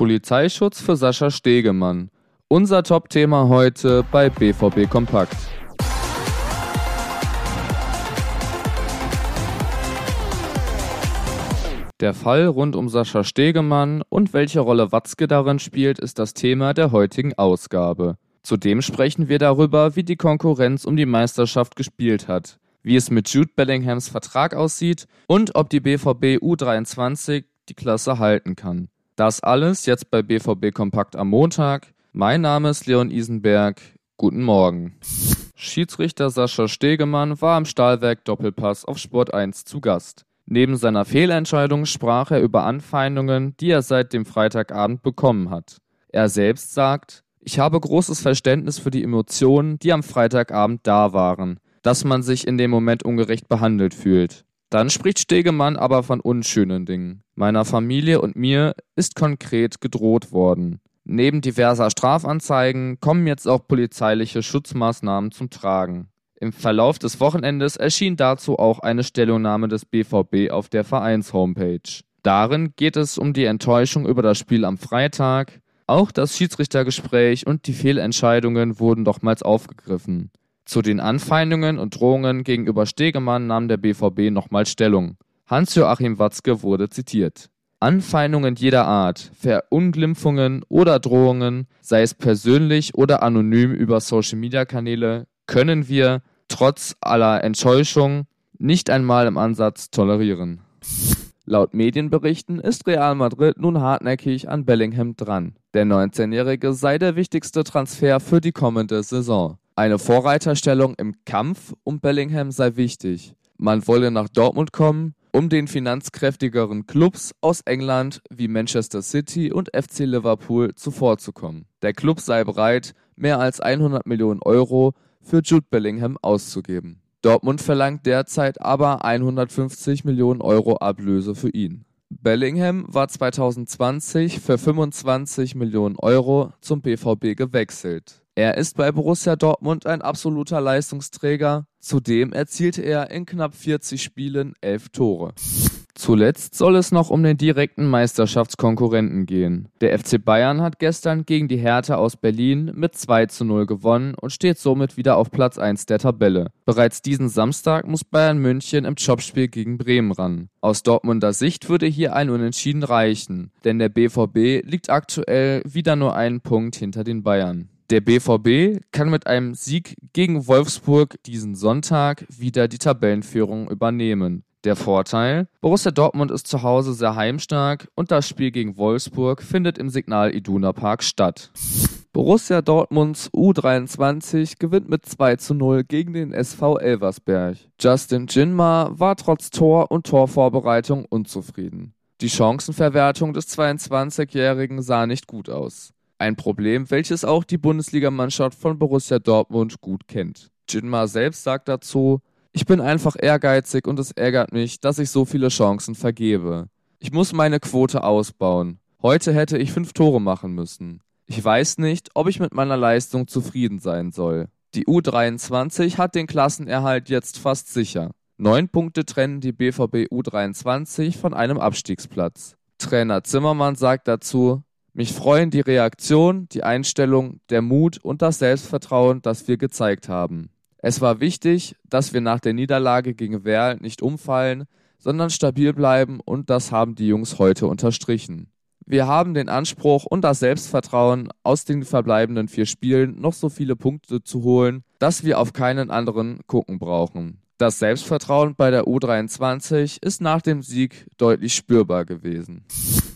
Polizeischutz für Sascha Stegemann. Unser Top-Thema heute bei BVB Kompakt. Der Fall rund um Sascha Stegemann und welche Rolle Watzke darin spielt, ist das Thema der heutigen Ausgabe. Zudem sprechen wir darüber, wie die Konkurrenz um die Meisterschaft gespielt hat, wie es mit Jude Bellinghams Vertrag aussieht und ob die BVB U23 die Klasse halten kann. Das alles jetzt bei BVB Kompakt am Montag. Mein Name ist Leon Isenberg. Guten Morgen. Schiedsrichter Sascha Stegemann war am Stahlwerk Doppelpass auf Sport 1 zu Gast. Neben seiner Fehlentscheidung sprach er über Anfeindungen, die er seit dem Freitagabend bekommen hat. Er selbst sagt, ich habe großes Verständnis für die Emotionen, die am Freitagabend da waren, dass man sich in dem Moment ungerecht behandelt fühlt. Dann spricht Stegemann aber von unschönen Dingen. Meiner Familie und mir ist konkret gedroht worden. Neben diverser Strafanzeigen kommen jetzt auch polizeiliche Schutzmaßnahmen zum Tragen. Im Verlauf des Wochenendes erschien dazu auch eine Stellungnahme des BVB auf der Vereins-Homepage. Darin geht es um die Enttäuschung über das Spiel am Freitag. Auch das Schiedsrichtergespräch und die Fehlentscheidungen wurden nochmals aufgegriffen. Zu den Anfeindungen und Drohungen gegenüber Stegemann nahm der BVB nochmal Stellung. Hans-Joachim Watzke wurde zitiert. Anfeindungen jeder Art, Verunglimpfungen oder Drohungen, sei es persönlich oder anonym über Social-Media-Kanäle, können wir, trotz aller Enttäuschung, nicht einmal im Ansatz tolerieren. Laut Medienberichten ist Real Madrid nun hartnäckig an Bellingham dran. Der 19-Jährige sei der wichtigste Transfer für die kommende Saison. Eine Vorreiterstellung im Kampf um Bellingham sei wichtig. Man wolle nach Dortmund kommen, um den finanzkräftigeren Clubs aus England wie Manchester City und FC Liverpool zuvorzukommen. Der Club sei bereit, mehr als 100 Millionen Euro für Jude Bellingham auszugeben. Dortmund verlangt derzeit aber 150 Millionen Euro Ablöse für ihn. Bellingham war 2020 für 25 Millionen Euro zum BVB gewechselt. Er ist bei Borussia Dortmund ein absoluter Leistungsträger. Zudem erzielte er in knapp 40 Spielen elf Tore. Zuletzt soll es noch um den direkten Meisterschaftskonkurrenten gehen. Der FC Bayern hat gestern gegen die Hertha aus Berlin mit 2 zu 0 gewonnen und steht somit wieder auf Platz 1 der Tabelle. Bereits diesen Samstag muss Bayern München im Jobspiel gegen Bremen ran. Aus Dortmunder Sicht würde hier ein Unentschieden reichen, denn der BVB liegt aktuell wieder nur einen Punkt hinter den Bayern. Der BVB kann mit einem Sieg gegen Wolfsburg diesen Sonntag wieder die Tabellenführung übernehmen. Der Vorteil: Borussia Dortmund ist zu Hause sehr heimstark und das Spiel gegen Wolfsburg findet im Signal Iduna Park statt. Borussia Dortmunds U23 gewinnt mit 2 zu 0 gegen den SV Elversberg. Justin Jinma war trotz Tor und Torvorbereitung unzufrieden. Die Chancenverwertung des 22-Jährigen sah nicht gut aus. Ein Problem, welches auch die Bundesligamannschaft von Borussia Dortmund gut kennt. Jinma selbst sagt dazu, ich bin einfach ehrgeizig und es ärgert mich, dass ich so viele Chancen vergebe. Ich muss meine Quote ausbauen. Heute hätte ich fünf Tore machen müssen. Ich weiß nicht, ob ich mit meiner Leistung zufrieden sein soll. Die U23 hat den Klassenerhalt jetzt fast sicher. Neun Punkte trennen die BVB U23 von einem Abstiegsplatz. Trainer Zimmermann sagt dazu, mich freuen die Reaktion, die Einstellung, der Mut und das Selbstvertrauen, das wir gezeigt haben. Es war wichtig, dass wir nach der Niederlage gegen Werl nicht umfallen, sondern stabil bleiben und das haben die Jungs heute unterstrichen. Wir haben den Anspruch und das Selbstvertrauen, aus den verbleibenden vier Spielen noch so viele Punkte zu holen, dass wir auf keinen anderen gucken brauchen. Das Selbstvertrauen bei der U23 ist nach dem Sieg deutlich spürbar gewesen.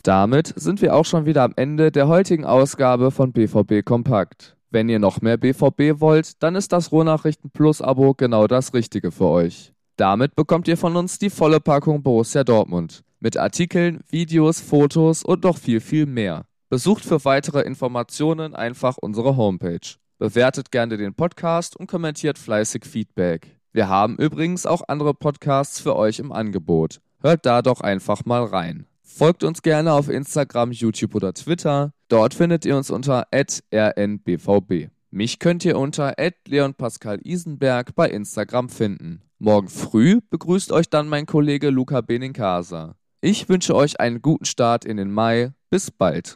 Damit sind wir auch schon wieder am Ende der heutigen Ausgabe von BVB Kompakt. Wenn ihr noch mehr BVB wollt, dann ist das Rohnachrichten Plus Abo genau das Richtige für euch. Damit bekommt ihr von uns die volle Packung Borussia Dortmund. Mit Artikeln, Videos, Fotos und noch viel, viel mehr. Besucht für weitere Informationen einfach unsere Homepage. Bewertet gerne den Podcast und kommentiert fleißig Feedback. Wir haben übrigens auch andere Podcasts für euch im Angebot. Hört da doch einfach mal rein. Folgt uns gerne auf Instagram, YouTube oder Twitter. Dort findet ihr uns unter rnbvb. Mich könnt ihr unter leonpascal Isenberg bei Instagram finden. Morgen früh begrüßt euch dann mein Kollege Luca Benincasa. Ich wünsche euch einen guten Start in den Mai. Bis bald.